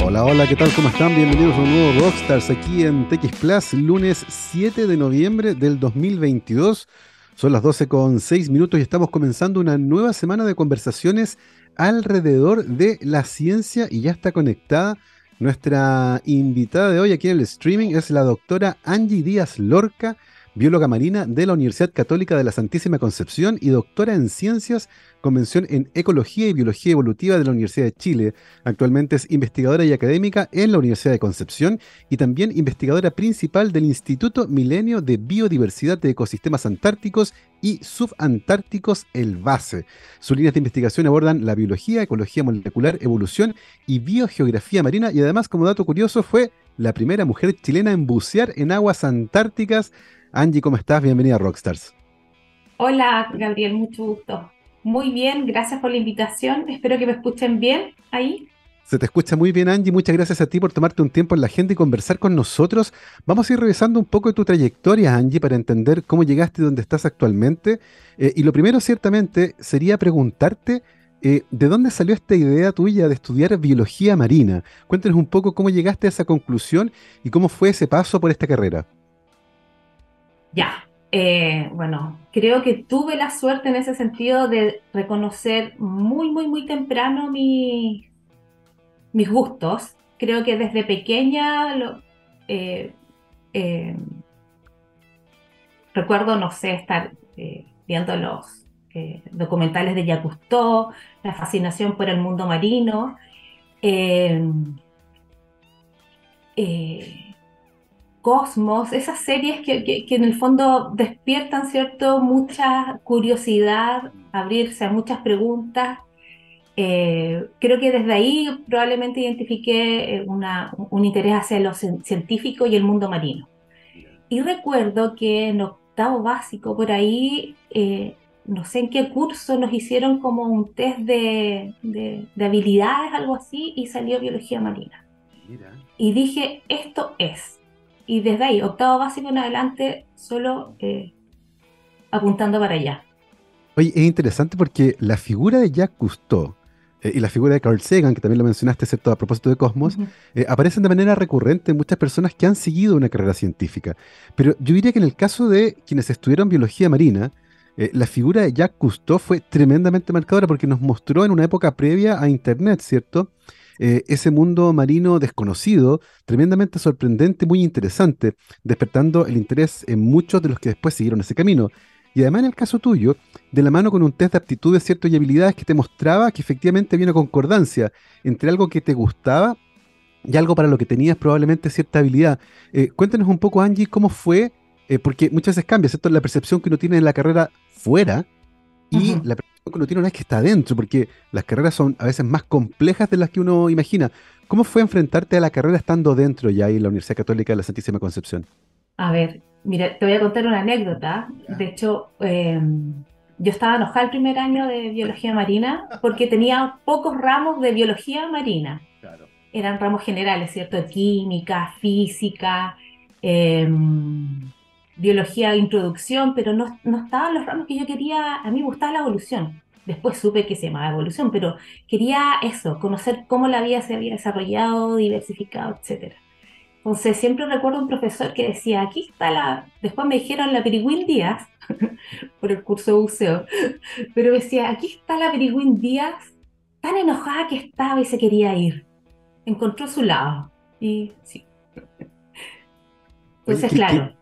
Hola, hola, ¿qué tal? ¿Cómo están? Bienvenidos a un nuevo Rockstars aquí en TX Plus, lunes 7 de noviembre del 2022. Son las 12 con 6 minutos y estamos comenzando una nueva semana de conversaciones alrededor de la ciencia y ya está conectada. Nuestra invitada de hoy aquí en el streaming es la doctora Angie Díaz Lorca, bióloga marina de la Universidad Católica de la Santísima Concepción y doctora en ciencias, convención en ecología y biología evolutiva de la Universidad de Chile. Actualmente es investigadora y académica en la Universidad de Concepción y también investigadora principal del Instituto Milenio de Biodiversidad de Ecosistemas Antárticos y Subantárticos, el BASE. Sus líneas de investigación abordan la biología, ecología molecular, evolución y biogeografía marina y además, como dato curioso, fue la primera mujer chilena en bucear en aguas antárticas Angie, ¿cómo estás? Bienvenida a Rockstars. Hola, Gabriel, mucho gusto. Muy bien, gracias por la invitación. Espero que me escuchen bien ahí. Se te escucha muy bien, Angie. Muchas gracias a ti por tomarte un tiempo en la agenda y conversar con nosotros. Vamos a ir revisando un poco de tu trayectoria, Angie, para entender cómo llegaste donde estás actualmente. Eh, y lo primero, ciertamente, sería preguntarte eh, de dónde salió esta idea tuya de estudiar biología marina. Cuéntanos un poco cómo llegaste a esa conclusión y cómo fue ese paso por esta carrera. Ya, eh, bueno, creo que tuve la suerte en ese sentido de reconocer muy, muy, muy temprano mis gustos. Creo que desde pequeña eh, eh, recuerdo, no sé, estar viendo los documentales de Jacques la fascinación por el mundo marino. Cosmos, esas series que, en el fondo despiertan, ¿cierto?, mucha curiosidad, abrirse a muchas preguntas. Eh, creo que desde ahí probablemente identifiqué eh, un interés hacia lo científico y el mundo marino. Y recuerdo que en octavo básico, por ahí, eh, no sé en qué curso, nos hicieron como un test de, de habilidades, algo así, y salió biología marina. Y dije, esto es y desde ahí, octavo básico en adelante, solo eh, apuntando para allá. Oye, es interesante porque la figura de Jacques Cousteau eh, y la figura de Carl Sagan, que también lo mencionaste, ¿cierto? A propósito de Cosmos, eh, aparecen de manera recurrente en muchas personas que han seguido una carrera científica. Pero yo diría que en el caso de quienes estudiaron biología marina, la figura de Jacques Cousteau fue tremendamente marcadora porque nos mostró en una época previa a Internet, ¿cierto? Eh, ese mundo marino desconocido, tremendamente sorprendente, muy interesante, despertando el interés en muchos de los que después siguieron ese camino. Y además en el caso tuyo, de la mano con un test de aptitudes, cierto, y habilidades que te mostraba que efectivamente había una concordancia entre algo que te gustaba y algo para lo que tenías probablemente cierta habilidad. Eh, cuéntanos un poco, Angie, cómo fue, eh, porque muchas veces cambia, ¿cierto? La percepción que uno tiene de la carrera fuera y la percepción que uno tiene una vez que está adentro, porque las carreras son a veces más complejas de las que uno imagina. ¿Cómo fue enfrentarte a la carrera estando dentro ya ahí en la Universidad Católica de la Santísima Concepción? A ver, mira, te voy a contar una anécdota. De hecho, em, yo estaba enojada el primer año de biología marina porque tenía pocos ramos de biología marina. Eran ramos generales, ¿cierto? Química, física, eh, biología de introducción, pero no, no estaban los ramos que yo quería, a mí me gustaba la evolución. Después supe que se llamaba evolución, pero quería eso, conocer cómo la vida se había desarrollado, diversificado, etc. Entonces siempre recuerdo un profesor que decía, aquí está la, después me dijeron la Perigüín Díaz, por el curso de buceo, pero decía, aquí está la Perigüín Díaz, tan enojada que estaba y se quería ir. Encontró su lado. Y sí. Entonces, claro.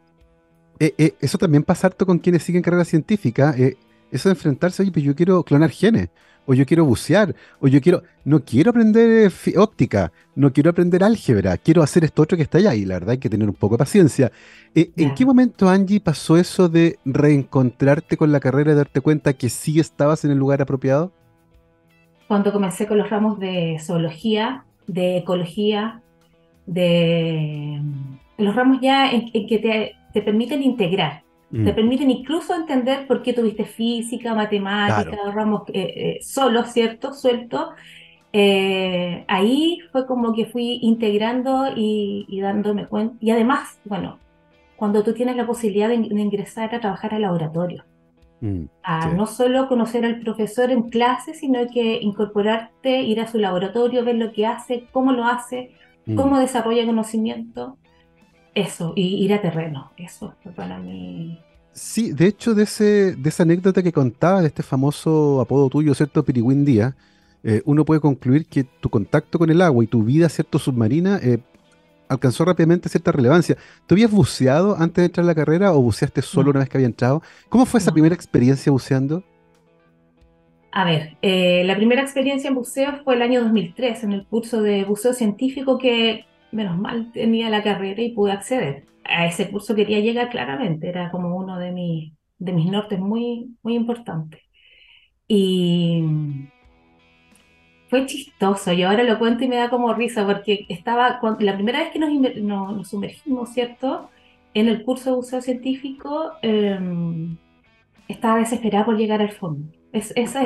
Eh, eh, eso también pasa harto con quienes siguen carrera científica. Eh, eso de enfrentarse, oye, pues yo quiero clonar genes, o yo quiero bucear, o yo quiero, no quiero aprender óptica, no quiero aprender álgebra, quiero hacer esto otro que está allá. Y la verdad hay que tener un poco de paciencia. ¿En qué momento, Angie, pasó eso de reencontrarte con la carrera y darte cuenta que sí estabas en el lugar apropiado? Cuando comencé con los ramos de zoología, de ecología, de los ramos ya en que te te permiten integrar, te mm. permiten incluso entender por qué tuviste física, matemática, ramos eh, eh, solo, ¿cierto? Suelto. Eh, ahí fue como que fui integrando y, dándome cuenta. Y además, bueno, cuando tú tienes la posibilidad de, ingresar a trabajar al laboratorio, Mm, a no solo conocer al profesor en clase, sino que incorporarte, ir a su laboratorio, ver lo que hace, cómo lo hace, mm. cómo desarrolla conocimiento. Eso, y ir a terreno. Eso fue para mí. Sí, de hecho, de, ese, de esa anécdota que contaba de este famoso apodo tuyo, ¿cierto? Pirigüín Díaz, eh, uno puede concluir que tu contacto con el agua y tu vida, ¿cierto? Submarina eh, alcanzó rápidamente cierta relevancia. ¿Tú habías buceado antes de entrar a la carrera o buceaste solo una vez que había entrado? ¿Cómo fue esa primera experiencia buceando? A ver, eh, la primera experiencia en buceo fue el año 2003, en el curso de buceo científico que, menos mal, tenía la carrera y pude acceder. A ese curso quería llegar claramente, era como uno de mis, de mis nortes muy, muy importantes. Y fue chistoso, yo ahora lo cuento y me da como risa, porque estaba, la primera vez que nos, nos, sumergimos, ¿cierto? En el curso de buceo científico, em, estaba desesperada por llegar al fondo. Es, esa,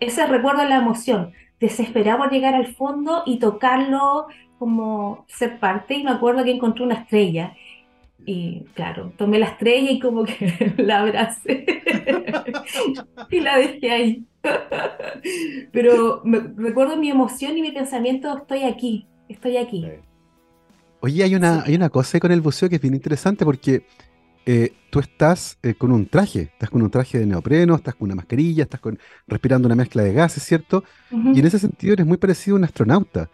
ese recuerdo la emoción, desesperada por llegar al fondo y tocarlo como ser parte, y me acuerdo que encontré una estrella. Y claro, tomé la estrella y como que la abracé y la dejé ahí. Pero me, recuerdo mi emoción y mi pensamiento, estoy aquí, estoy aquí. Oye, hay una, hay una cosa con el buceo que es bien interesante porque eh, tú estás eh, con un traje, estás con un traje de neopreno, estás con una mascarilla, estás con, respirando una mezcla de gases, ¿cierto? Y en ese sentido eres muy parecido a un astronauta,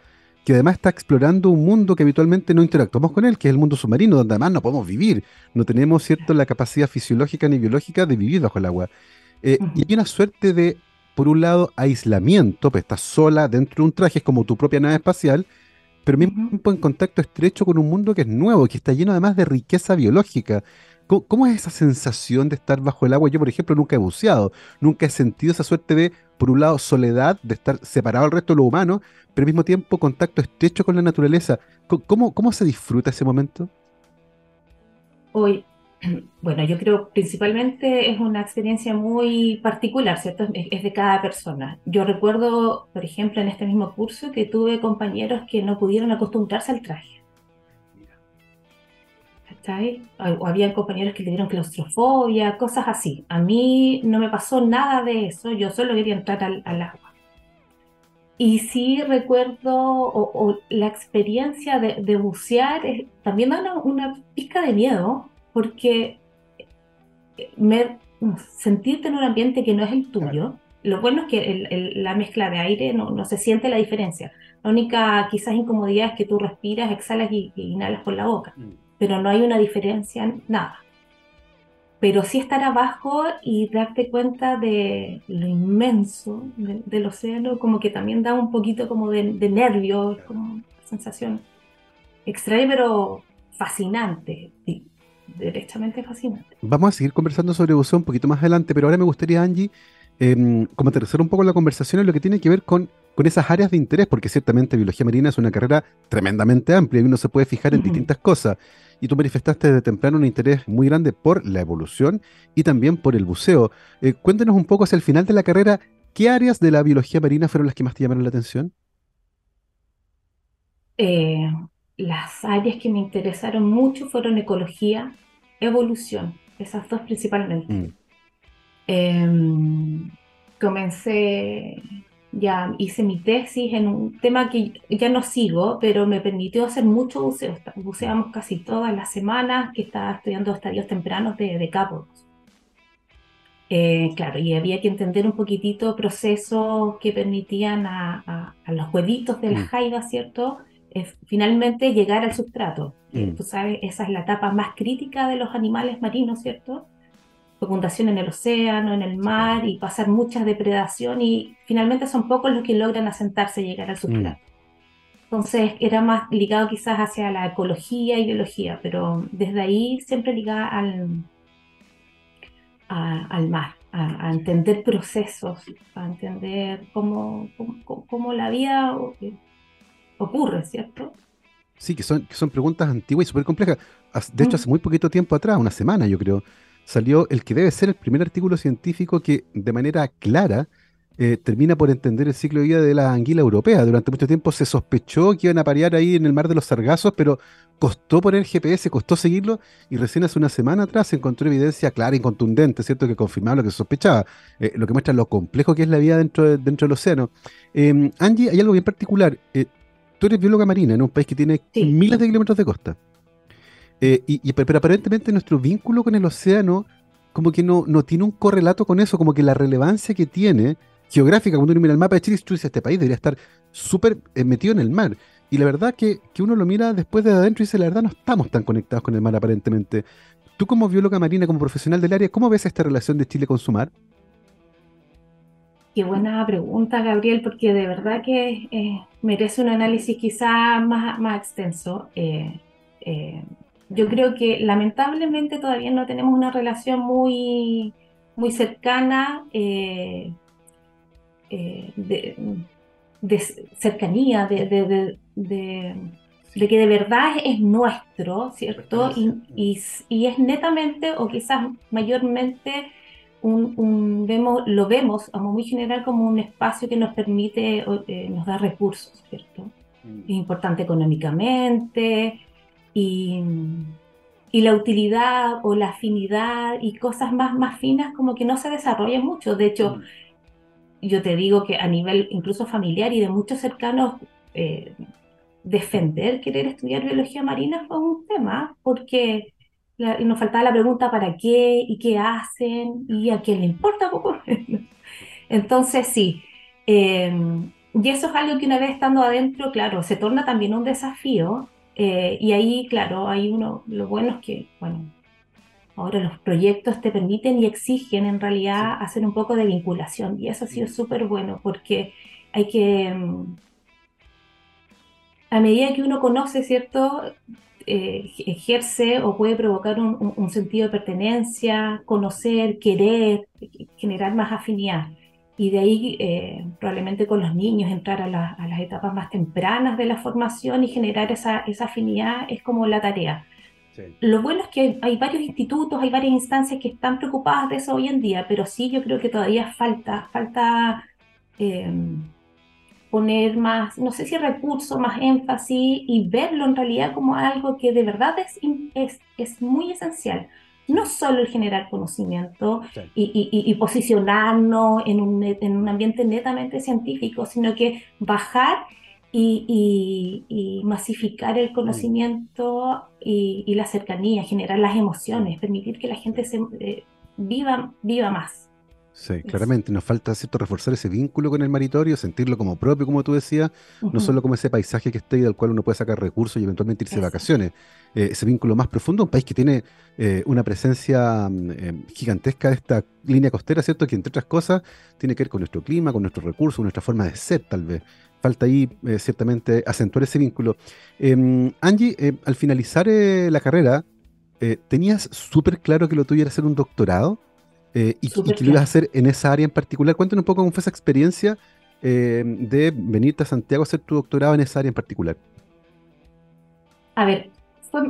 que además está explorando un mundo que habitualmente no interactuamos con él, que es el mundo submarino, donde además no podemos vivir, no tenemos, ¿cierto?, la capacidad fisiológica ni biológica de vivir bajo el agua. Eh, y hay una suerte de por un lado, aislamiento, pues estás sola dentro de un traje, es como tu propia nave espacial, pero al mismo tiempo en contacto estrecho con un mundo que es nuevo, que está lleno además de riqueza biológica. ¿Cómo, es esa sensación de estar bajo el agua? Yo, por ejemplo, nunca he buceado, nunca he sentido esa suerte de, por un lado, soledad, de estar separado del resto de lo humano, pero al mismo tiempo contacto estrecho con la naturaleza. ¿Cómo, cómo se disfruta ese momento? Hoy, bueno, yo creo principalmente es una experiencia muy particular, ¿cierto? Es, de cada persona. Yo recuerdo, por ejemplo, en este mismo curso que tuve compañeros que no pudieron acostumbrarse al traje. ¿Está O había compañeros que le dieron claustrofobia, cosas así. A mí no me pasó nada de eso, yo solo quería entrar al, agua. Y sí recuerdo, o, la experiencia de, bucear también da una, una pizca de miedo, porque me, sentirte en un ambiente que no es el tuyo, lo bueno es que la mezcla de aire no, se siente la diferencia. La única quizás incomodidad es que tú respiras, exhalas y, inhalas por la boca, mm. Pero no hay una diferencia, nada. Pero sí estar abajo y darte cuenta de lo inmenso del océano, como que también da un poquito como de, de nervios, como sensación extraña pero fascinante derechamente fascinante. Vamos a seguir conversando sobre buceo un poquito más adelante, pero ahora me gustaría, Angie, eh, como aterrizar un poco la conversación en lo que tiene que ver con, con esas áreas de interés, porque ciertamente biología marina es una carrera tremendamente amplia y uno se puede fijar en distintas cosas. Y tú manifestaste desde temprano un interés muy grande por la evolución y también por el buceo. Eh, cuéntanos un poco hacia el final de la carrera, ¿qué áreas de la biología marina fueron las que más te llamaron la atención? Eh, las áreas que me interesaron mucho fueron ecología, evolución, esas dos principalmente. Mm. Em, comencé, ya hice mi tesis en un tema que ya no sigo, pero me permitió hacer mucho buceo. Buceamos casi todas las semanas que estaba estudiando estadios tempranos de, de capos. Eh, claro, y había que entender un poquitito procesos que permitían a, los huevitos de la mm. jaiba, ¿cierto? finalmente llegar al sustrato. Mm. Tú sabes, esa es la etapa más crítica de los animales marinos, ¿cierto? Fecundación en el océano, en el mar y pasar mucha depredación y finalmente son pocos los que logran asentarse y llegar al sustrato. Mm. Entonces era más ligado quizás hacia la ecología y biología, pero desde ahí siempre ligada al, al mar, a, entender procesos, a entender cómo, cómo, cómo la vida ocurre, ¿cierto? Sí, que son, que son preguntas antiguas y súper complejas. De hecho, hace muy poquito tiempo atrás, una semana yo creo, salió el que debe ser el primer artículo científico que de manera clara eh, termina por entender el ciclo de vida de la anguila europea. Durante mucho tiempo se sospechó que iban a parear ahí en el mar de los sargazos, pero costó poner GPS, costó seguirlo, y recién hace una semana atrás se encontró evidencia clara y contundente, ¿cierto?, que confirmaba lo que se sospechaba, eh, lo que muestra lo complejo que es la vida dentro, dentro del océano. Em, Angie, hay algo bien particular. Eh, tú eres bióloga marina en un país que tiene miles de kilómetros de costa. Eh, y, pero aparentemente nuestro vínculo con el océano como que no, no tiene un correlato con eso, como que la relevancia que tiene geográfica, cuando uno mira el mapa de Chile, tú dices, este país debería estar súper metido en el mar. Y la verdad que, que uno lo mira después de adentro y dice, la verdad no estamos tan conectados con el mar aparentemente. Tú como bióloga marina, como profesional del área, ¿cómo ves esta relación de Chile con su mar? Qué buena pregunta, Gabriel, porque de verdad que eh, merece un análisis quizá más, más extenso. Eh, eh, yo creo que lamentablemente todavía no tenemos una relación muy, muy cercana de, cercanía, de, de, que de verdad es nuestro, ¿cierto? Y, y, es netamente o quizás mayormente un, vemos, lo vemos a muy general como un espacio que nos permite, eh, nos da recursos, ¿cierto? Mm. Es importante económicamente y, y, la utilidad o la afinidad y cosas más, más finas como que no se desarrollan mucho. De hecho, mm. yo te digo que a nivel incluso familiar y de muchos cercanos, eh, defender querer estudiar biología marina fue un tema, porque nos faltaba la pregunta para qué y qué hacen y a quién le importa poco. Entonces sí, em, y eso es algo que una vez estando adentro, claro, se torna también un desafío eh, y ahí, claro, hay uno, lo bueno es que, bueno, ahora los proyectos te permiten y exigen en realidad hacer un poco de vinculación y eso ha sido mm. súper bueno porque hay que em, a medida que uno conoce, ¿cierto? Eh, ejerce o puede provocar un, sentido de pertenencia, conocer, querer, generar más afinidad. Y de ahí eh, probablemente con los niños entrar a, las etapas más tempranas de la formación y generar esa, afinidad es como la tarea. Lo bueno es que hay, varios institutos, hay varias instancias que están preocupadas de eso hoy en día, pero sí yo creo que todavía falta, falta eh, poner más, no sé si recurso, más énfasis y verlo en realidad como algo que de verdad es, es, es muy esencial. No solo el generar conocimiento y, y, posicionarnos en un, en un ambiente netamente científico, sino que bajar y, masificar el conocimiento y, la cercanía, generar las emociones, permitir que la gente se, eh, viva, viva más. Sí, claramente, nos falta cierto reforzar ese vínculo con el maritorio, sentirlo como propio, como tú decías, no solo como ese paisaje que está ahí del cual uno puede sacar recursos y eventualmente irse de vacaciones. Eh, ese vínculo más profundo, un país que tiene eh, una presencia mm, eh, gigantesca de esta línea costera, ¿cierto? Que entre otras cosas tiene que ver con nuestro clima, con nuestros recursos, nuestra forma de ser, tal vez. Falta ahí ciertamente acentuar ese vínculo. Em, Angie, al finalizar la carrera, ¿tenías súper claro que lo tuyo era hacer un doctorado? Eh, y, que lo ibas a hacer en esa área en particular. Cuéntanos un poco cómo fue esa experiencia eh, de venirte a Santiago a hacer tu doctorado en esa área en particular. A ver, fue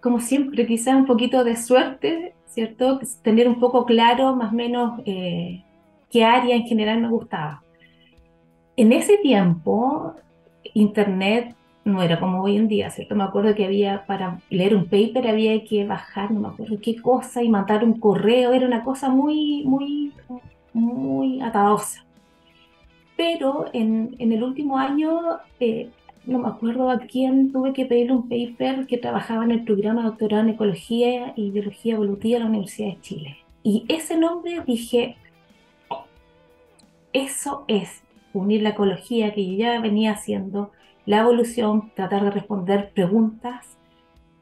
como siempre, quizás un poquito de suerte, ¿cierto? Tener un poco claro más o menos eh, qué área en general me gustaba. En ese tiempo, Internet no era como hoy en día, ¿cierto? Me acuerdo que había, para leer un paper había que bajar, no me acuerdo qué cosa, y mandar un correo, era una cosa muy, muy, muy atadosa. Pero en, en el último año, eh, no me acuerdo a quién tuve que pedirle un paper que trabajaba en el programa doctorado en Ecología y Biología Evolutiva de la Universidad de Chile. Y ese nombre dije, eso es unir la ecología que yo ya venía haciendo la evolución, tratar de responder preguntas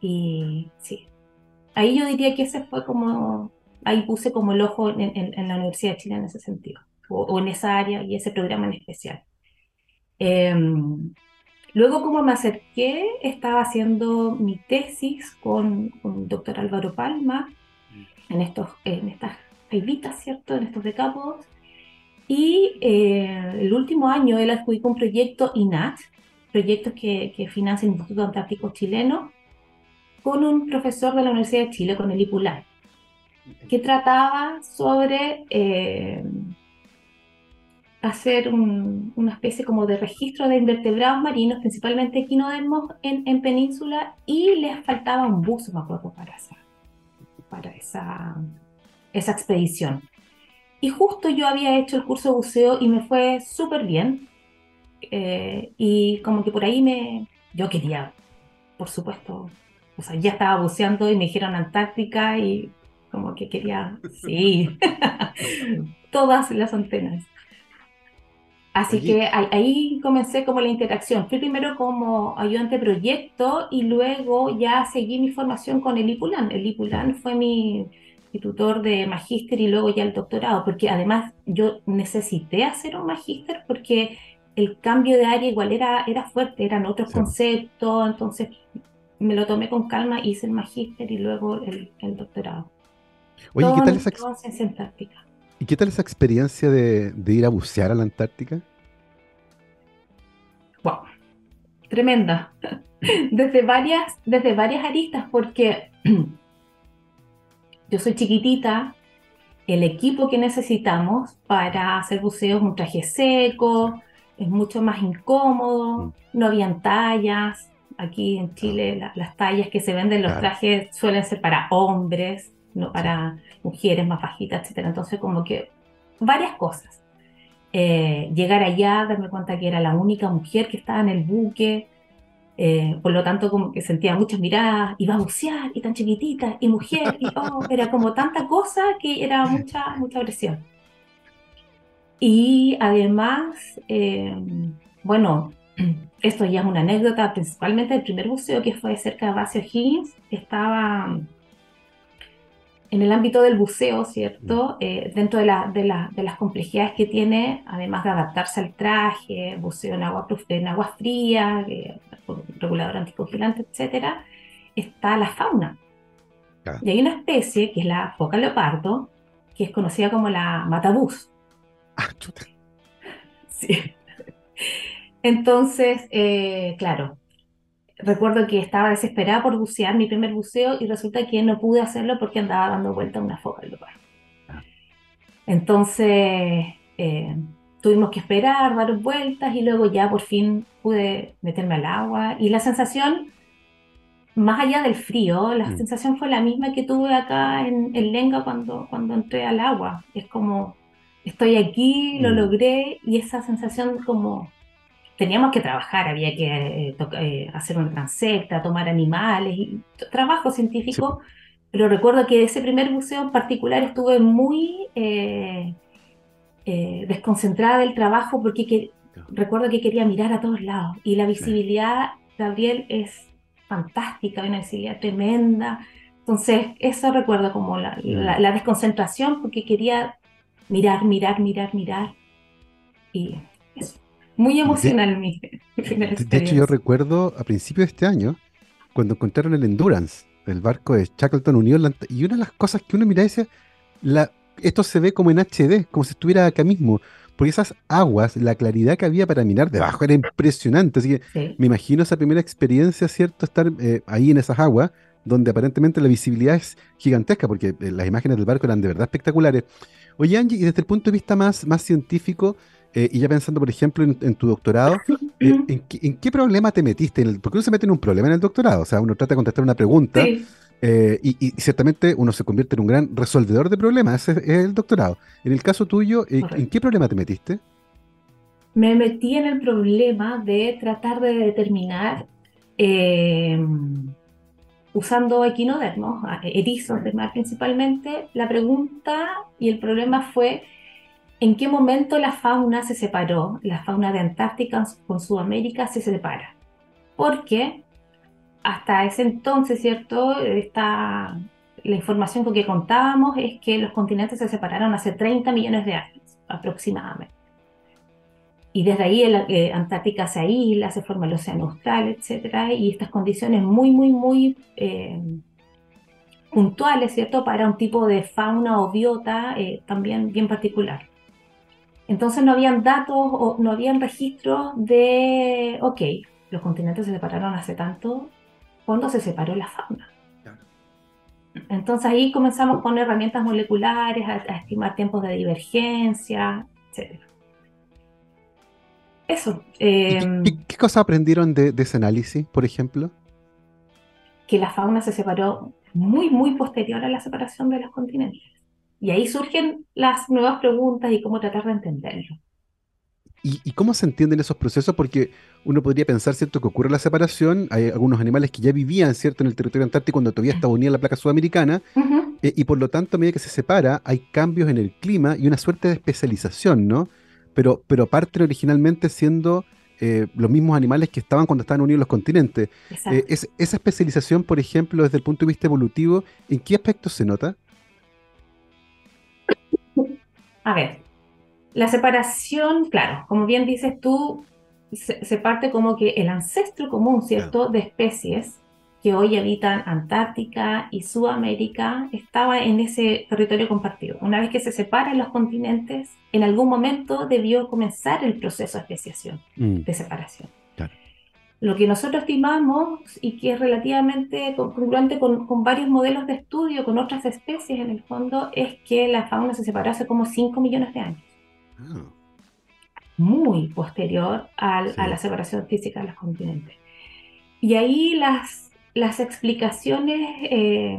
y sí. Ahí yo diría que ese fue como, ahí puse como el ojo en, la Universidad de Chile en ese sentido, o, en esa área y ese programa en especial. Em, luego como me acerqué, estaba haciendo mi tesis con, el doctor Álvaro Palma en, estos, en estas jaivitas, ¿cierto? En estos decapos. Y eh, el último año él adjudicó un proyecto INAT, proyectos que, que financia el Instituto Antártico Chileno, con un profesor de la Universidad de Chile, con el IPULAR, que trataba sobre eh, hacer una especie como de registro de invertebrados marinos, principalmente equinodermos en, en península, y les faltaba un buzo, me acuerdo, para esa, para esa, esa expedición. Y justo yo había hecho el curso de buceo y me fue súper bien. Eh, y como que por ahí me... Yo quería, por supuesto, o sea, ya estaba buceando y me dijeron Antártica y como que quería, sí, todas las antenas. Así que ahí comencé como la interacción. Fui primero como ayudante de proyecto y luego ya seguí mi formación con el IPULAN. El IPULAN fue mi, tutor de magíster y luego ya el doctorado, porque además yo necesité hacer un magíster porque el cambio de área igual era, era fuerte, eran otros conceptos, entonces me lo tomé con calma, hice el magíster y luego el, doctorado. Oye, ¿qué tal esa ¿Y qué tal esa experiencia de, ir a bucear a la Antártica? Wow, tremenda. Desde varias, desde varias aristas, porque yo soy chiquitita, el equipo que necesitamos para hacer buceo es un traje seco, es mucho más incómodo, mm. no habían tallas. Aquí en Chile las tallas que se venden los trajes suelen ser para hombres, no para mujeres más bajitas, etc. Entonces como que varias cosas. Eh, llegar allá, darme cuenta que era la única mujer que estaba en el buque, eh, por lo tanto como que sentía muchas miradas, iba a bucear y tan chiquitita y mujer, y oh, era como tanta cosa que era mucha, mucha presión. Y además, eh, bueno, esto ya es una anécdota, principalmente el primer buceo que fue cerca de Vacio Higgins, estaba en el ámbito del buceo, ¿cierto? Mm. Eh, dentro de, de, las complejidades que tiene, además de adaptarse al traje, buceo en agua, en agua fría, eh, regulador anticongelante, etcétera, está la fauna. Y hay una especie, que es la foca leopardo, que es conocida como la matabús. Ah, chuta. Sí. Entonces, eh, claro, recuerdo que estaba desesperada por bucear mi primer buceo y resulta que no pude hacerlo porque andaba dando vuelta una foca al lugar. Entonces eh, tuvimos que esperar varias vueltas y luego ya por fin pude meterme al agua y la sensación, más allá del frío, la mm. sensación fue la misma que tuve acá en, Lenga cuando, cuando entré al agua. Es como, estoy aquí, lo mm. logré y esa sensación como teníamos que trabajar, había que eh, eh, hacer una transecta, tomar animales, y trabajo científico, pero recuerdo que ese primer buceo en particular estuve muy eh, desconcentrada del trabajo porque recuerdo que quería mirar a todos lados y la visibilidad, Gabriel, es fantástica, una visibilidad tremenda. Entonces, eso recuerdo como la, la desconcentración porque quería mirar, mirar, mirar, mirar. Y eso muy emocional mi, De hecho, yo recuerdo a principios de este año, cuando encontraron el Endurance, el barco de Shackleton unido, y una de las cosas que uno mira decía, la, esto se ve como en HD, como si estuviera acá mismo, porque esas aguas, la claridad que había para mirar debajo era impresionante, así que me imagino esa primera experiencia, ¿cierto? Estar eh, ahí en esas aguas, donde aparentemente la visibilidad es gigantesca, porque eh, las imágenes del barco eran de verdad espectaculares. Oye, Angie, y desde el punto de vista más, más científico, eh, y ya pensando, por ejemplo, en, tu doctorado, eh, ¿en, qué, problema te metiste? porque uno se mete en un problema en el doctorado, o sea, uno trata de contestar una pregunta eh, y, ciertamente uno se convierte en un gran resolvedor de problemas, ese es el doctorado. En el caso tuyo, ¿en qué problema te metiste? Me metí en el problema de tratar de determinar, usando equinodermos, erizos de mar principalmente, la pregunta y el problema fue en qué momento la fauna se separó, la fauna de Antártica con Sudamérica se separa. Porque hasta ese entonces, ¿cierto? Está, la información con que contábamos es que los continentes se separaron hace 30 millones de años aproximadamente. Y desde ahí la eh, Antártica se aísla, se forma el océano austral, etc. Y estas condiciones muy, muy, muy eh, puntuales, ¿cierto? Para un tipo de fauna o biota eh, también bien particular. Entonces no habían datos o no habían registros de, ok, los continentes se separaron hace tanto, ¿cuándo se separó la fauna? Entonces ahí comenzamos con herramientas moleculares a, estimar tiempos de divergencia, etc. eso. Em, ¿Qué, cosas aprendieron de, ese análisis, por ejemplo? Que la fauna se separó muy, muy posterior a la separación de los continentes. Y ahí surgen las nuevas preguntas y cómo tratar de entenderlo. ¿Y, cómo se entienden esos procesos? Porque uno podría pensar, ¿cierto?, que ocurre la separación, hay algunos animales que ya vivían, ¿cierto?, en el territorio antártico cuando todavía estaba unida la placa sudamericana, eh, y por lo tanto, a medida que se separa, hay cambios en el clima y una suerte de especialización, ¿no? Pero, pero parte originalmente siendo eh, los mismos animales que estaban cuando estaban unidos los continentes. Eh, esa especialización, por ejemplo, desde el punto de vista evolutivo, ¿en qué aspectos se nota? A ver, la separación, claro, como bien dices tú, se, parte como que el ancestro común, ¿cierto?, de especies que hoy habitan Antártica y Sudamérica estaba en ese territorio compartido. Una vez que se separan los continentes, en algún momento debió comenzar el proceso de especiación, mm. de separación. Lo que nosotros estimamos y que es relativamente congruente con, varios modelos de estudio con otras especies en el fondo es que la fauna se separó hace como 5 millones de años. Ah. Muy posterior a la separación física de los continentes. Y ahí las, las explicaciones eh,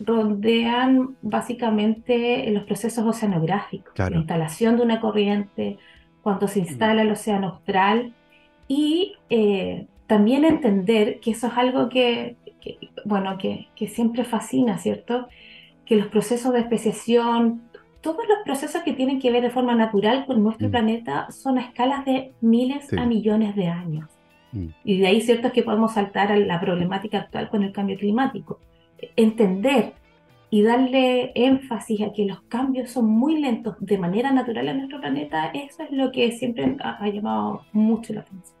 rodean básicamente los procesos oceanográficos, la instalación de una corriente, cuando se instala el océano austral y eh, también entender que eso es algo que, bueno, que, que, siempre fascina, ¿cierto? Que los procesos de especiación, todos los procesos que tienen que ver de forma natural con nuestro mm. planeta son a escalas de miles a millones de años. Y de ahí, cierto, es que podemos saltar a la problemática actual con el cambio climático. Entender y darle énfasis a que los cambios son muy lentos de manera natural en nuestro planeta, eso es lo que siempre ha, llamado mucho la atención.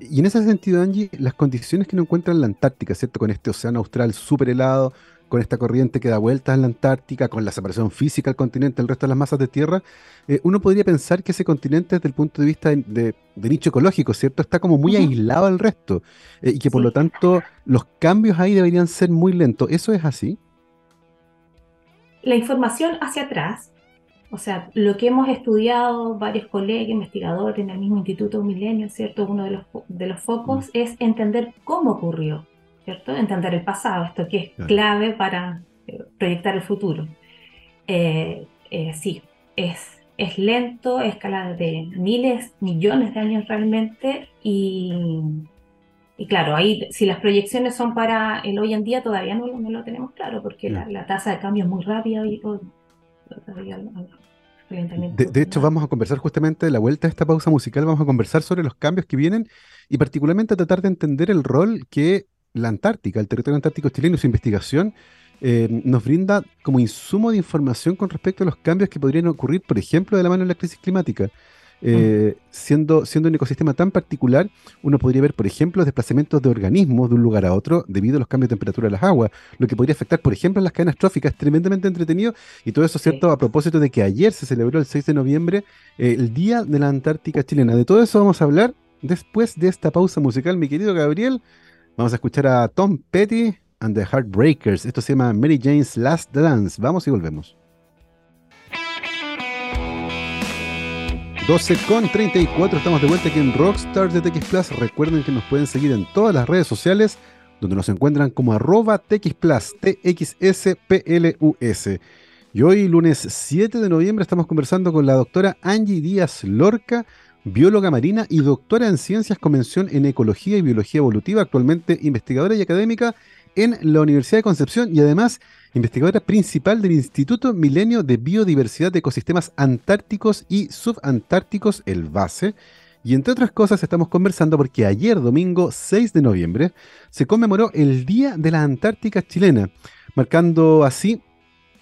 Y en ese sentido, Angie, las condiciones que no encuentra en la Antártica, ¿cierto? Con este océano austral súper helado, con esta corriente que da vueltas en la Antártica, con la separación física del continente del resto de las masas de tierra, eh, uno podría pensar que ese continente desde el punto de vista de, nicho ecológico, ¿cierto? Está como muy aislado al resto eh, y que por lo tanto los cambios ahí deberían ser muy lentos. ¿Eso es así? la información hacia atrás, o sea, lo que hemos estudiado varios colegas, investigadores en el mismo Instituto Milenio, ¿cierto? Uno de los, de los focos es entender cómo ocurrió, ¿cierto? Entender el pasado, esto que es clave para eh, proyectar el futuro. Eh, eh, sí, es, es lento, escala de miles, millones de años realmente, y y claro, ahí si las proyecciones son para el hoy en día, todavía no, lo tenemos claro, porque la, tasa de cambio es muy rápida y de, de, hecho, vamos a conversar justamente de la vuelta a esta pausa musical, vamos a conversar sobre los cambios que vienen y particularmente a tratar de entender el rol que la Antártica, el territorio antártico chileno y su investigación eh, nos brinda como insumo de información con respecto a los cambios que podrían ocurrir, por ejemplo, de la mano de la crisis climática. Eh, siendo, siendo un ecosistema tan particular, uno podría ver, por ejemplo, desplazamientos de organismos de un lugar a otro debido a los cambios de temperatura de las aguas, lo que podría afectar, por ejemplo, las cadenas tróficas, tremendamente entretenido. Y todo eso, ¿cierto? A propósito de que ayer se celebró el 6 de noviembre eh, el Día de la Antártica Chilena. De todo eso vamos a hablar después de esta pausa musical, mi querido Gabriel. Vamos a escuchar a Tom Petty and the Heartbreakers. Esto se llama Mary Jane's Last Dance. Vamos y volvemos. 12 con 34, estamos de vuelta aquí en Rockstars de TX Plus. Recuerden que nos pueden seguir en todas las redes sociales, donde nos encuentran como arroba TX Plus, TXSPLUS. Y hoy, lunes 7 de noviembre, estamos conversando con la doctora Angie Díaz Lorca, bióloga marina y doctora en ciencias con mención en ecología y biología evolutiva, actualmente investigadora y académica en la Universidad de Concepción y además investigadora principal del Instituto Milenio de Biodiversidad de Ecosistemas Antárticos y Subantárticos, el BASE. Y entre otras cosas estamos conversando porque ayer, domingo 6 de noviembre, se conmemoró el Día de la Antártica chilena, marcando así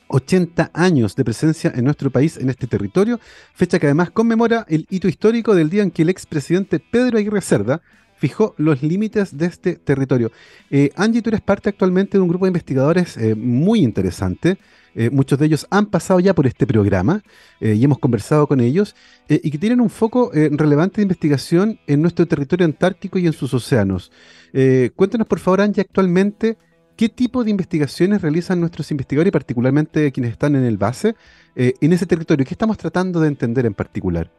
80 años de presencia en nuestro país en este territorio, fecha que además conmemora el hito histórico del día en que el expresidente Pedro Aguirre Cerda fijó los límites de este territorio. Eh, Angie, tú eres parte actualmente de un grupo de investigadores eh, muy interesante. Eh, muchos de ellos han pasado ya por este programa y hemos conversado con ellos y que tienen un foco relevante de investigación en nuestro territorio antártico y en sus océanos. cuéntanos, por favor, Angie, actualmente qué tipo de investigaciones realizan nuestros investigadores particularmente quienes están en el base en ese territorio. ¿Qué estamos tratando de entender en particular?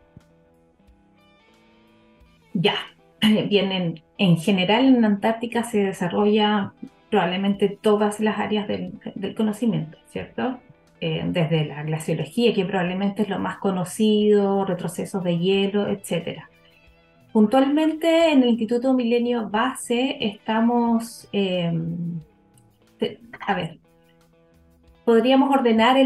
Ya, bien, en, general en Antártica se desarrolla probablemente todas las áreas del, conocimiento, ¿cierto? Eh, desde la glaciología, que probablemente es lo más conocido, retrocesos de hielo, etc. Puntualmente en el Instituto Milenio Base estamos, eh, a ver, podríamos ordenar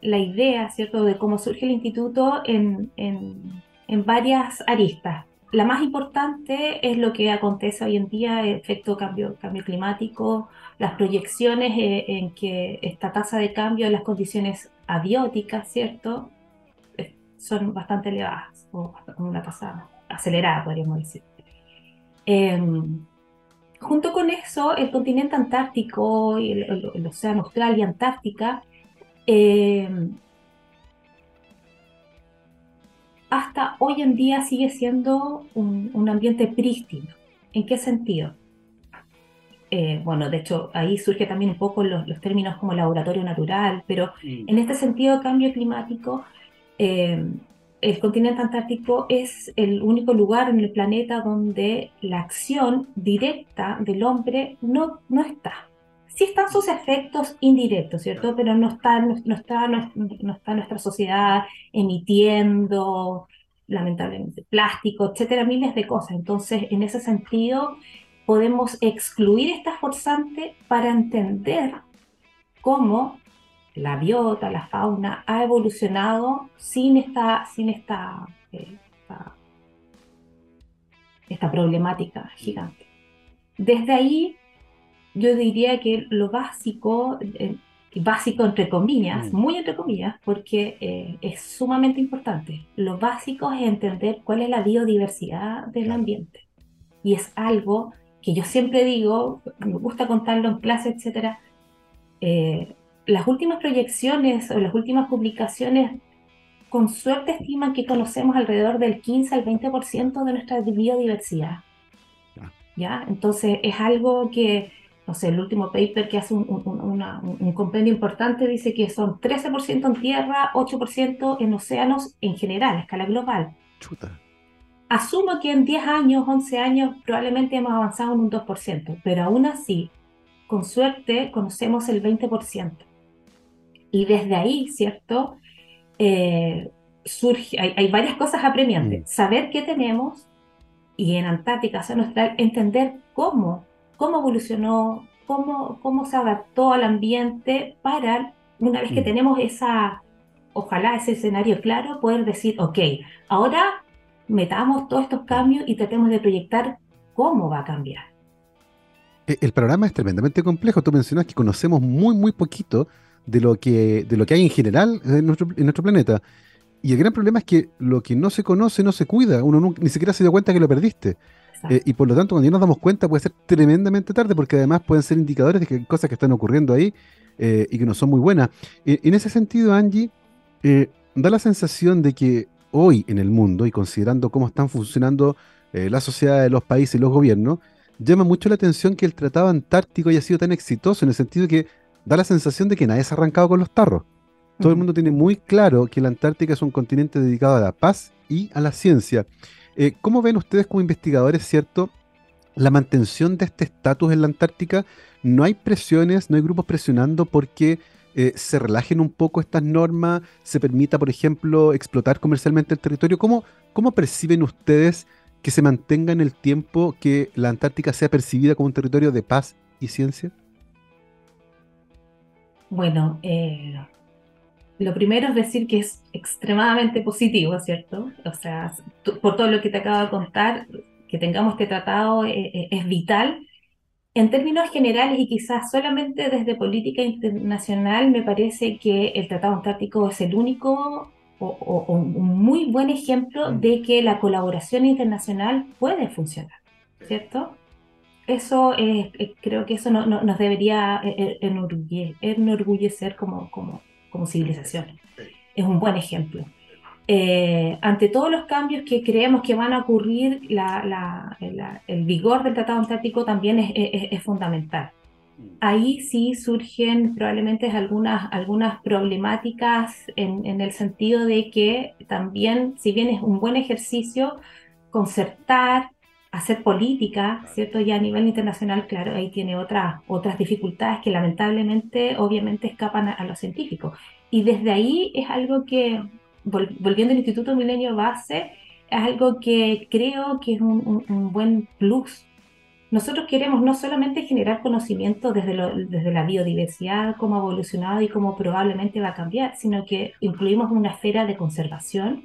la idea, ¿cierto?, de cómo surge el instituto en, varias aristas. La más importante es lo que acontece hoy en día, el efecto cambio, cambio climático, las proyecciones eh, en que esta tasa de cambio en las condiciones abióticas, ¿cierto?, son bastante elevadas, o una tasa acelerada, podríamos decir. Em, junto con eso, el continente antártico, y el, océano austral y Antártica, eh, hasta hoy en día sigue siendo un, ambiente prístino. ¿En qué sentido? Eh, bueno, de hecho, ahí surge también un poco los, términos como laboratorio natural, pero en este sentido, cambio climático, eh, el continente antártico es el único lugar en el planeta donde la acción directa del hombre no, no está. Sí están sus efectos indirectos, ¿cierto? Pero no está, no, está, no, está nuestra sociedad emitiendo, lamentablemente, plástico, etcétera, miles de cosas. Entonces, en ese sentido, podemos excluir esta forzante para entender cómo la biota, la fauna, ha evolucionado sin esta, sin esta, eh, esta, problemática gigante. Desde ahí, yo diría que lo básico, eh, básico entre comillas, mm. muy entre comillas, porque eh, es sumamente importante. Lo básico es entender cuál es la biodiversidad del ambiente. Y es algo que yo siempre digo, me gusta contarlo en clase, etcétera, las últimas proyecciones o las últimas publicaciones con suerte estiman que conocemos alrededor del 15 al 20% de nuestra biodiversidad. ¿Ya? Entonces es algo que, no sé, el último paper que hace un, un, compendio importante dice que son 13% en tierra, 8% en océanos en general, a escala global. Asumo que en 10 años, 11 años, probablemente hemos avanzado en un 2%, pero aún así, con suerte, conocemos el 20%. Y desde ahí, ¿cierto? Eh, surge, hay, varias cosas apremiantes. Mm. Saber qué tenemos y en Antártica, o nuestra, entender cómo, cómo evolucionó, cómo, cómo se adaptó al ambiente para, una vez que mm. tenemos esa, ojalá ese escenario claro, poder decir, ok, ahora metamos todos estos cambios y tratemos de proyectar cómo va a cambiar. E, el programa es tremendamente complejo. Tú mencionas que conocemos muy, muy poquito de lo que, de lo que hay en general en nuestro, en nuestro planeta. Y el gran problema es que lo que no se conoce no se cuida. Uno ni siquiera se dio cuenta que lo perdiste. Eh, y por lo tanto, cuando ya nos damos cuenta, puede ser tremendamente tarde, porque además pueden ser indicadores de que hay cosas que están ocurriendo ahí eh, y que no son muy buenas. Eh, en ese sentido, Angie, da la sensación de que hoy en el mundo, y considerando cómo están funcionando la sociedad de los países y los gobiernos, llama mucho la atención que el Tratado Antártico haya sido tan exitoso, en el sentido de que da la sensación de que nadie se ha arrancado con los tarros. Todo el mundo tiene muy claro que la Antártica es un continente dedicado a la paz y a la ciencia. Eh, ¿Cómo ven ustedes como investigadores, cierto, la mantención de este estatus en la Antártica? ¿No hay presiones, no hay grupos presionando porque eh, se relajen un poco estas normas, se permita, por ejemplo, explotar comercialmente el territorio? ¿Cómo, cómo perciben ustedes que se mantenga en el tiempo que la Antártica sea percibida como un territorio de paz y ciencia? Bueno, eh, lo primero es decir que es extremadamente positivo, ¿cierto? O sea, por todo lo que te acabo de contar, que tengamos este tratado eh, eh, es vital. En términos generales y quizás solamente desde política internacional, me parece que el Tratado Antártico es el único o, un muy buen ejemplo mm. de que la colaboración internacional puede funcionar, ¿cierto? Eso eh, creo que eso no, nos debería eh, eh, enorgullecer como, como, como civilización. Es un buen ejemplo. ante todos los cambios que creemos que van a ocurrir, el vigor del Tratado Antártico también es, fundamental. Ahí sí surgen probablemente algunas, algunas problemáticas en, en, el sentido de que también, si bien es un buen ejercicio, concertar, hacer política, ¿cierto? Ya a nivel internacional, claro, ahí tiene otras, otras dificultades que lamentablemente, obviamente, escapan a, los científicos. Y desde ahí es algo que, volviendo al Instituto Milenio Base, es algo que creo que es un, un, buen plus. Nosotros queremos no solamente generar conocimiento desde, lo, desde la biodiversidad, cómo ha evolucionado y cómo probablemente va a cambiar, sino que incluimos una esfera de conservación,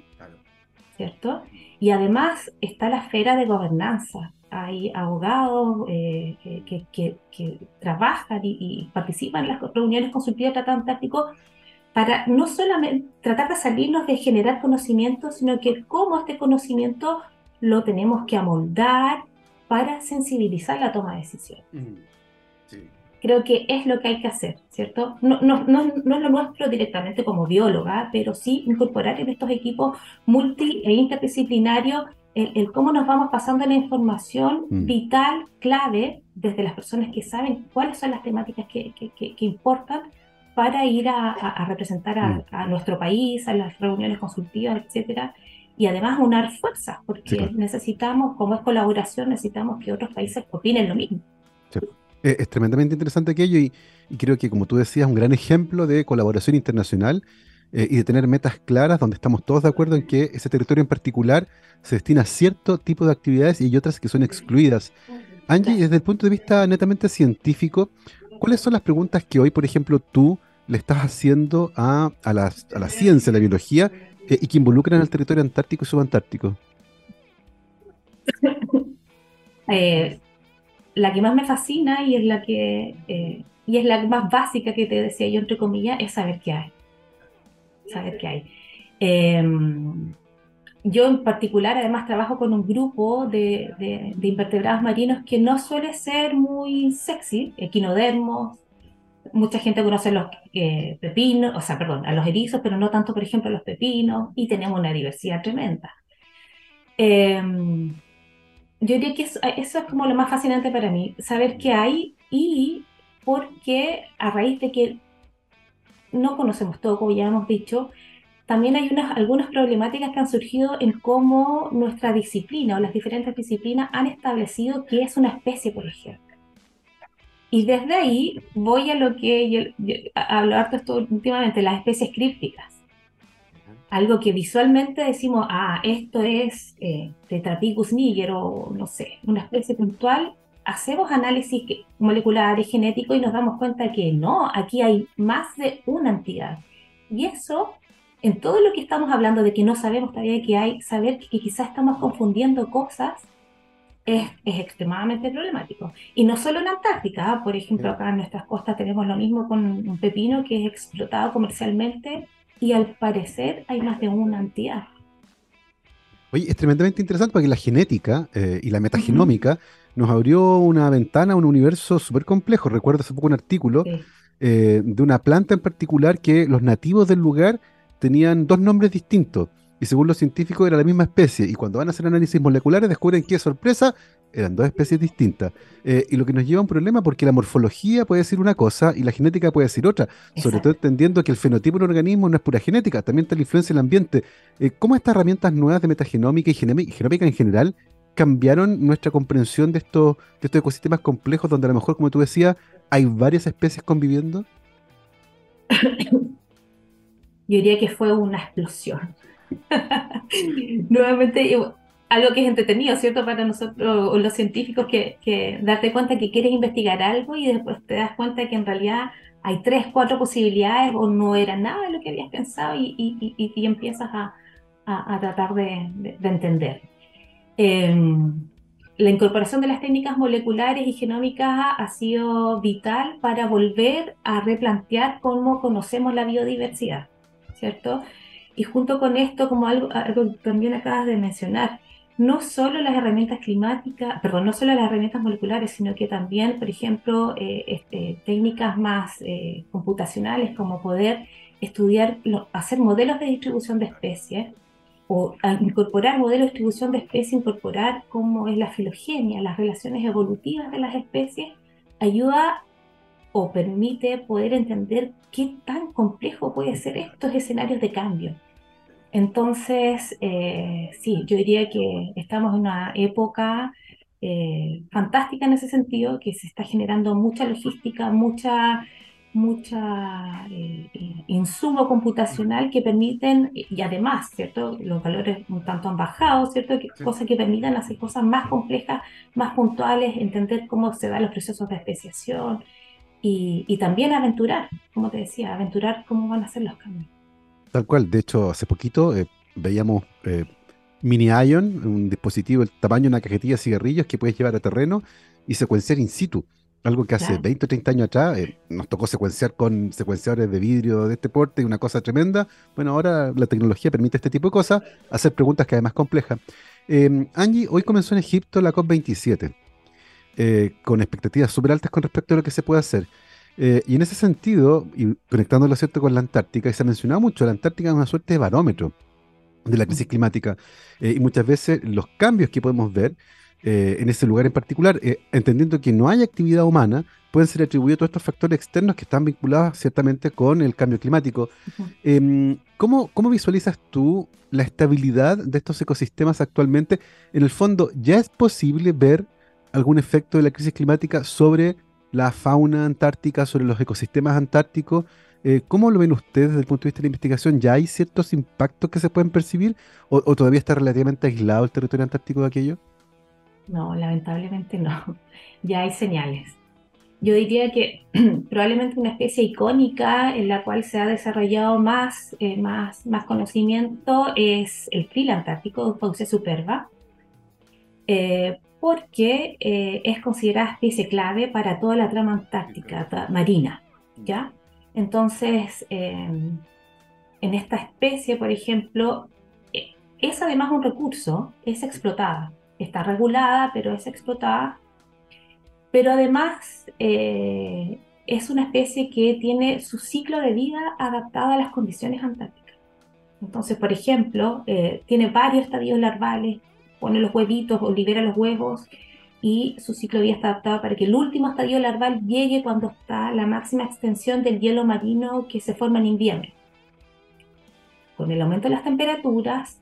¿cierto? Y además está la esfera de gobernanza. Hay abogados eh, que, que, trabajan y, participan en las reuniones consultivas de Tratado Antártico para no solamente tratar de salirnos de generar conocimiento, sino que cómo este conocimiento lo tenemos que amoldar para sensibilizar la toma de decisiones. Mm, creo que es lo que hay que hacer, ¿cierto? No, no, no, no, es lo nuestro directamente como bióloga, pero sí incorporar en estos equipos multi e interdisciplinarios el, cómo nos vamos pasando la información mm. vital, clave, desde las personas que saben cuáles son las temáticas que, que, que, importan para ir a, a, representar a, mm. a, nuestro país, a las reuniones consultivas, etcétera, y además unar fuerzas, porque necesitamos, como es colaboración, necesitamos que otros países opinen lo mismo. Es, tremendamente interesante aquello y, creo que, como tú decías, un gran ejemplo de colaboración internacional eh, y de tener metas claras donde estamos todos de acuerdo en que ese territorio en particular se destina a cierto tipo de actividades y hay otras que son excluidas. Angie, desde el punto de vista netamente científico, ¿cuáles son las preguntas que hoy, por ejemplo, tú le estás haciendo a, a, la, a la ciencia, a la biología, eh, y que involucran al territorio antártico y subantártico? Eh, la que más me fascina y es la que eh, y es la más básica que te decía yo entre comillas es saber qué hay. Saber qué hay. Em, yo en particular además trabajo con un grupo de, de, invertebrados marinos que no suele ser muy sexy equinodermos. Mucha gente conoce los eh, pepinos o sea perdón a los erizos pero no tanto por ejemplo a los pepinos y tenemos una diversidad tremenda. Em, yo diría que eso, es como lo más fascinante para mí, saber qué hay y porque a raíz de que no conocemos todo, como ya hemos dicho, también hay unas, algunas problemáticas que han surgido en cómo nuestra disciplina o las diferentes disciplinas han establecido qué es una especie, por ejemplo. Y desde ahí voy a lo que yo, yo hablo harto esto últimamente, las especies crípticas algo que visualmente decimos, ah, esto es eh, Tetrapicus niger o no sé, una especie puntual, hacemos análisis moleculares, genéticos y nos damos cuenta que no, aquí hay más de una entidad. Y eso, en todo lo que estamos hablando de que no sabemos todavía que hay, saber que, quizás estamos confundiendo cosas es, es, extremadamente problemático. Y no solo en Antártica, ¿ah? por ejemplo, acá en nuestras costas tenemos lo mismo con un pepino que es explotado comercialmente y al parecer hay más de una entidad. Oye, es tremendamente interesante porque la genética eh, y la metagenómica nos abrió una ventana a un universo súper complejo. Recuerdo hace poco un artículo eh, de una planta en particular que los nativos del lugar tenían dos nombres distintos y según los científicos era la misma especie. Y cuando van a hacer análisis moleculares descubren que, sorpresa, eran dos especies distintas. Eh, y lo que nos lleva a un problema porque la morfología puede decir una cosa y la genética puede decir otra. Sobre todo entendiendo que el fenotipo de un organismo no es pura genética, también está la influencia del ambiente. Eh, ¿Cómo estas herramientas nuevas de metagenómica y genómica en general cambiaron nuestra comprensión de estos, de estos ecosistemas complejos donde a lo mejor, como tú decías, hay varias especies conviviendo? Yo diría que fue una explosión. Nuevamente, algo que es entretenido, ¿cierto? Para nosotros, los científicos, que, que, darte cuenta que quieres investigar algo y después te das cuenta que en realidad hay tres, cuatro posibilidades o no era nada de lo que habías pensado y, y, y, empiezas a, a, tratar de, de, entender. Em, la incorporación de las técnicas moleculares y genómicas ha sido vital para volver a replantear cómo conocemos la biodiversidad, ¿cierto? Y junto con esto, como algo, algo también acabas de mencionar, no solo las herramientas climáticas, perdón, no solo las herramientas moleculares, sino que también, por ejemplo, eh, este, técnicas más eh, computacionales como poder estudiar, hacer modelos de distribución de especies o incorporar modelos de distribución de especies, incorporar cómo es la filogenia, las relaciones evolutivas de las especies, ayuda o permite poder entender qué tan complejo puede ser estos escenarios de cambio. Entonces, eh, sí, yo diría que estamos en una época eh, fantástica en ese sentido, que se está generando mucha logística, mucha, mucha eh, insumo computacional que permiten, y además, ¿cierto? Los valores un tanto han bajado, ¿cierto? Cosas que permitan hacer cosas más complejas, más puntuales, entender cómo se dan los procesos de especiación y, y también aventurar, como te decía, aventurar cómo van a ser los cambios. Tal cual, de hecho, hace poquito eh, veíamos eh, Mini Ion, un dispositivo del tamaño de una cajetilla de cigarrillos que puedes llevar a terreno y secuenciar in situ. Algo que hace 20 o 30 años atrás eh, nos tocó secuenciar con secuenciadores de vidrio de este porte, una cosa tremenda. Bueno, ahora la tecnología permite este tipo de cosas, hacer preguntas que además complejas. Em, Angie, hoy comenzó en Egipto la COP27, con expectativas súper altas con respecto a lo que se puede hacer. Eh, y en ese sentido, y conectándolo ¿cierto? con la Antártica, y se ha mencionado mucho, la Antártica es una suerte de barómetro de la crisis climática. Eh, y muchas veces los cambios que podemos ver eh, en ese lugar en particular, entendiendo que no hay actividad humana, pueden ser atribuidos a todos estos factores externos que están vinculados ciertamente con el cambio climático. Em, ¿cómo, ¿Cómo visualizas tú la estabilidad de estos ecosistemas actualmente? En el fondo, ¿ya es posible ver algún efecto de la crisis climática sobre la fauna antártica, sobre los ecosistemas antárticos. Eh, ¿Cómo lo ven ustedes desde el punto de vista de la investigación? ¿Ya hay ciertos impactos que se pueden percibir o, todavía está relativamente aislado el territorio antártico de aquello? No, lamentablemente no. Ya hay señales. Yo diría que probablemente una especie icónica en la cual se ha desarrollado más, eh, más, más conocimiento es el krill antártico, Fauce superba, eh, porque eh, es considerada especie clave para toda la trama antártica marina, ¿ya? Entonces, em, en esta especie, por ejemplo, eh, es además un recurso, es explotada, está regulada, pero es explotada, pero además eh, es una especie que tiene su ciclo de vida adaptado a las condiciones antárticas. Entonces, por ejemplo, tiene varios estadios larvales, pone los huevitos o libera los huevos y su ciclo de vida está adaptado para que el último estadio larval llegue cuando está la máxima extensión del hielo marino que se forma en invierno. Con el aumento de las temperaturas,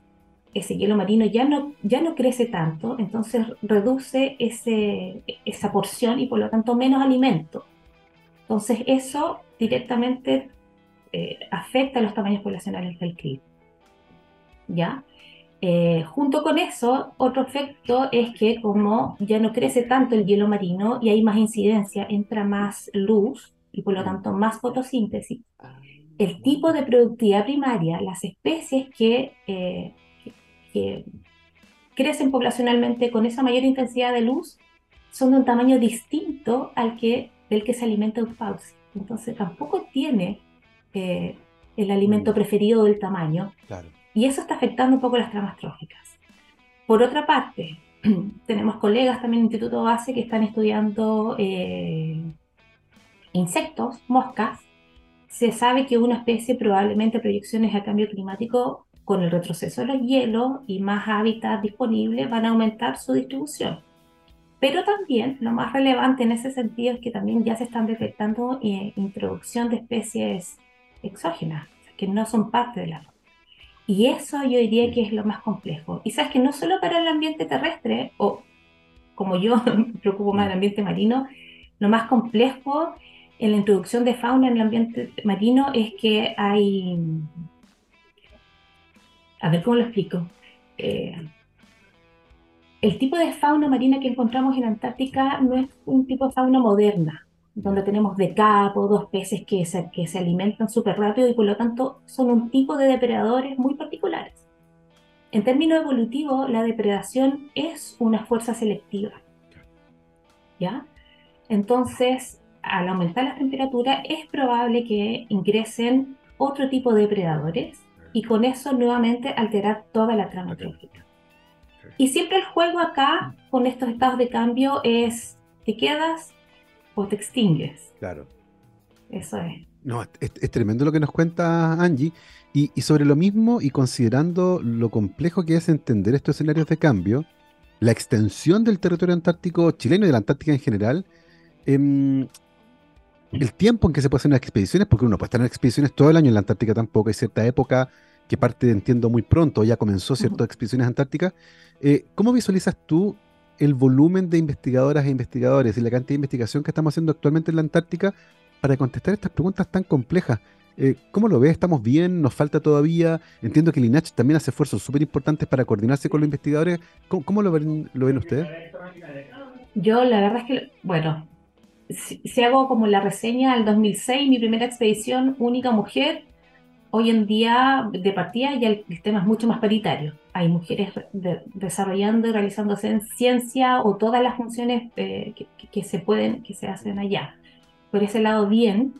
ese hielo marino ya no, ya no crece tanto, entonces reduce ese, esa porción y por lo tanto menos alimento. Entonces eso directamente eh, afecta los tamaños poblacionales del krill. ¿Ya? Eh, junto con eso, otro efecto es que como ya no crece tanto el hielo marino y hay más incidencia, entra más luz y por lo tanto más fotosíntesis, el tipo de productividad primaria, las especies que, eh, que, crecen poblacionalmente con esa mayor intensidad de luz son de un tamaño distinto al que, del que se alimenta un fauci. Entonces tampoco tiene eh, el alimento mm. preferido del tamaño. Claro y eso está afectando un poco las tramas tróficas. Por otra parte, tenemos colegas también en el Instituto Base que están estudiando eh, insectos, moscas. Se sabe que una especie probablemente proyecciones a cambio climático con el retroceso de los hielos y más hábitats disponibles van a aumentar su distribución. Pero también lo más relevante en ese sentido es que también ya se están detectando eh, introducción de especies exógenas, que no son parte de la y eso yo diría que es lo más complejo. Y sabes que no solo para el ambiente terrestre, o como yo me preocupo más del ambiente marino, lo más complejo en la introducción de fauna en el ambiente marino es que hay... A ver cómo lo explico. Eh, el tipo de fauna marina que encontramos en Antártica no es un tipo de fauna moderna donde tenemos decápodos, peces que se, que se alimentan súper rápido y por lo tanto son un tipo de depredadores muy particulares. En términos evolutivos, la depredación es una fuerza selectiva. ¿Ya? Entonces, al aumentar las temperaturas, es probable que ingresen otro tipo de depredadores y con eso nuevamente alterar toda la trama trófica. Y siempre el juego acá, con estos estados de cambio, es, te quedas o te extingues. Claro. Eso es. No, es, tremendo lo que nos cuenta Angie. Y, sobre lo mismo, y considerando lo complejo que es entender estos escenarios de cambio, la extensión del territorio antártico chileno y de la Antártica en general, em, el tiempo en que se pueden hacer las expediciones, porque uno puede estar en expediciones todo el año en la Antártica tampoco, hay cierta época que parte, entiendo, muy pronto, ya comenzó, ¿cierto?, expediciones antárticas. Eh, ¿Cómo visualizas tú el volumen de investigadoras e investigadores y la cantidad de investigación que estamos haciendo actualmente en la Antártica para contestar estas preguntas tan complejas? Eh, ¿Cómo lo ves? ¿Estamos bien? ¿Nos falta todavía? Entiendo que el INACH también hace esfuerzos súper importantes para coordinarse con los investigadores. ¿Cómo, lo, ven, lo ven ustedes? Yo la verdad es que, bueno, si, hago como la reseña del 2006, mi primera expedición, única mujer, hoy en día de partida ya el, tema es mucho más paritario. Hay mujeres desarrollando y realizando ciencia o todas las funciones eh, que, se pueden, que se hacen allá. Por ese lado, bien.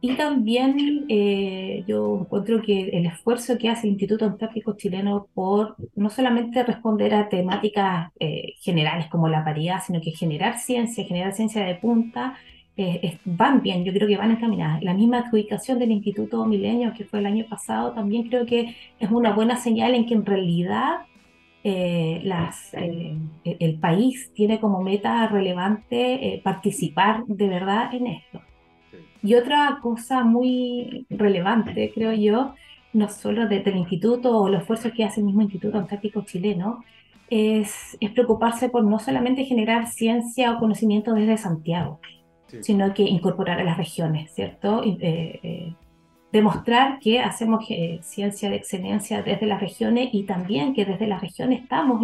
Y también eh, yo encuentro que el esfuerzo que hace el Instituto Antártico Chileno por no solamente responder a temáticas eh, generales como la paridad, sino que generar ciencia, generar ciencia de punta, eh, van bien, yo creo que van encaminadas. La misma adjudicación del Instituto Milenio, que fue el año pasado, también creo que es una buena señal en que en realidad las, el país tiene como meta relevante participar de verdad en esto. Y otra cosa muy relevante, creo yo, no solo desde el instituto o los esfuerzos que hace el mismo Instituto Antártico Chileno, es, es preocuparse por no solamente generar ciencia o conocimiento desde Santiago, sino que incorporar a las regiones, ¿cierto? Eh, eh, demostrar que hacemos eh, ciencia de excelencia desde las regiones y también que desde las regiones estamos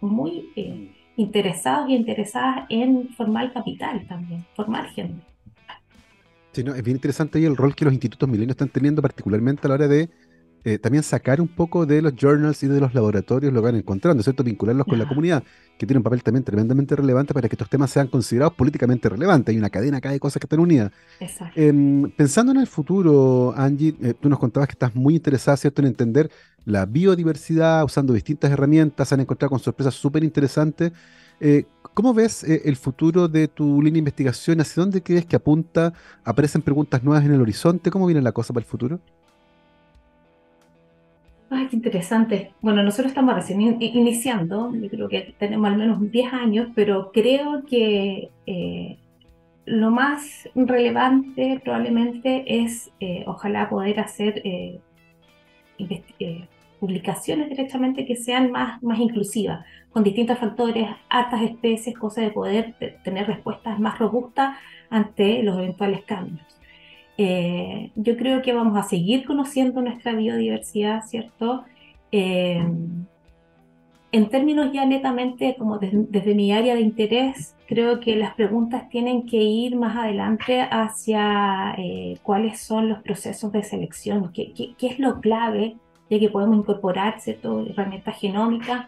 muy mm. interesados y interesadas en formar capital también, formar gente. Sí, no, es bien interesante ahí el rol que los institutos milenios están teniendo, particularmente a la hora de eh, también sacar un poco de los journals y de los laboratorios lo que van encontrando, ¿cierto? Vincularlos con la comunidad, que tiene un papel también tremendamente relevante para que estos temas sean considerados políticamente relevantes. Hay una cadena acá de cosas que están unidas. Eh, pensando en el futuro, Angie, eh, tú nos contabas que estás muy interesada, ¿cierto?, en entender la biodiversidad, usando distintas herramientas, se han encontrado con sorpresas súper interesantes. Eh, ¿Cómo ves el futuro de tu línea de investigación? ¿Hacia dónde crees que apunta? ¿Aparecen preguntas nuevas en el horizonte? ¿Cómo viene la cosa para el futuro? Ay, qué interesante. Bueno, nosotros estamos recién iniciando, yo creo que tenemos al menos 10 años, pero creo que eh, lo más relevante probablemente es, ojalá, poder hacer publicaciones directamente que sean más, más inclusivas, con distintos factores, altas especies, cosa de poder tener respuestas más robustas ante los eventuales cambios. Eh, yo creo que vamos a seguir conociendo nuestra biodiversidad, ¿cierto? Eh, en términos ya netamente, como desde, mi área de interés, creo que las preguntas tienen que ir más adelante hacia eh, cuáles son los procesos de selección, qué, qué, qué es lo clave ya que podemos incorporar ¿cierto? herramientas genómicas.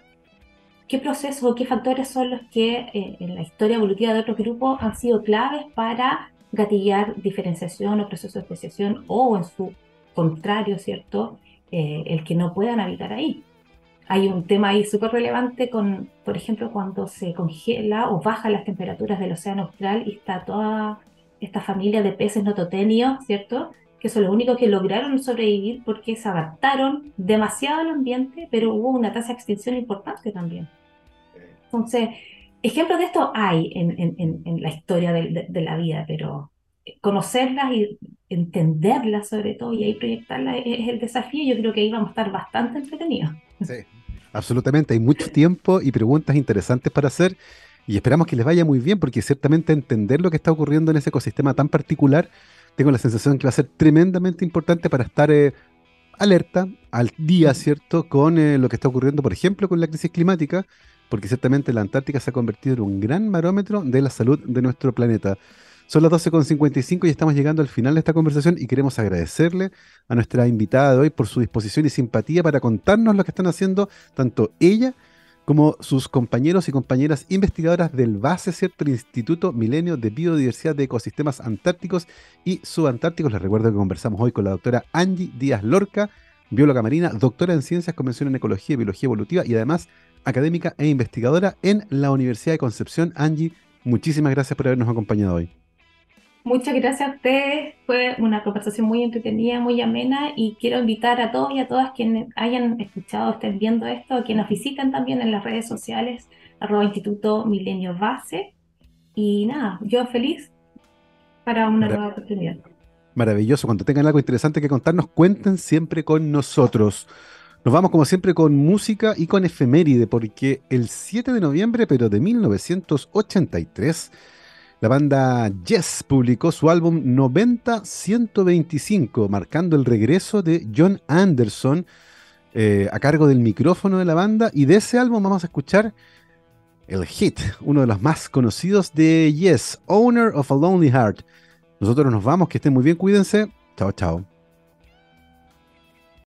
¿Qué procesos o qué factores son los que eh, en la historia evolutiva de otros grupos han sido claves para gatillar diferenciación o proceso de especiación o en su contrario, ¿cierto? Eh, el que no puedan habitar ahí. Hay un tema ahí súper relevante con, por ejemplo, cuando se congela o baja las temperaturas del océano austral y está toda esta familia de peces nototenios, ¿cierto? que son los únicos que lograron sobrevivir porque se adaptaron demasiado al ambiente, pero hubo una tasa de extinción importante también. Entonces, ejemplos de esto hay en, la historia de, la vida, pero conocerlas y entenderlas sobre todo y ahí proyectarlas es, el desafío. Yo creo que ahí vamos a estar bastante entretenidos. Sí, absolutamente. Hay mucho tiempo y preguntas interesantes para hacer. Y esperamos que les vaya muy bien, porque ciertamente entender lo que está ocurriendo en ese ecosistema tan particular tengo la sensación que va a ser tremendamente importante para estar eh, alerta, al día, ¿cierto?, con eh, lo que está ocurriendo, por ejemplo, con la crisis climática, porque ciertamente la Antártica se ha convertido en un gran barómetro de la salud de nuestro planeta. Son las 12.55 y estamos llegando al final de esta conversación y queremos agradecerle a nuestra invitada de hoy por su disposición y simpatía para contarnos lo que están haciendo tanto ella como sus compañeros y compañeras investigadoras del BASE, ¿cierto? El Instituto Milenio de Biodiversidad de Ecosistemas Antárticos y Subantárticos. Les recuerdo que conversamos hoy con la doctora Angie Díaz Lorca, bióloga marina, doctora en Ciencias, Convención en Ecología y Biología Evolutiva y además académica e investigadora en la Universidad de Concepción. Angie, muchísimas gracias por habernos acompañado hoy. Muchas gracias a ustedes, fue una conversación muy entretenida, muy amena y quiero invitar a todos y a todas quienes hayan escuchado, estén viendo esto, quienes nos visiten también en las redes sociales, arroba Instituto Milenio Base. Y nada, yo feliz para una nueva oportunidad. Maravilloso. Cuando tengan algo interesante que contarnos, cuenten siempre con nosotros. Nos vamos como siempre con música y con efeméride, porque el 7 de noviembre, pero de 1983, la banda Yes publicó su álbum 90-125, marcando el regreso de John Anderson eh, a cargo del micrófono de la banda. Y de ese álbum vamos a escuchar el hit, uno de los más conocidos de Yes, Owner of a Lonely Heart. Nosotros nos vamos, que estén muy bien, cuídense. Chao, chao.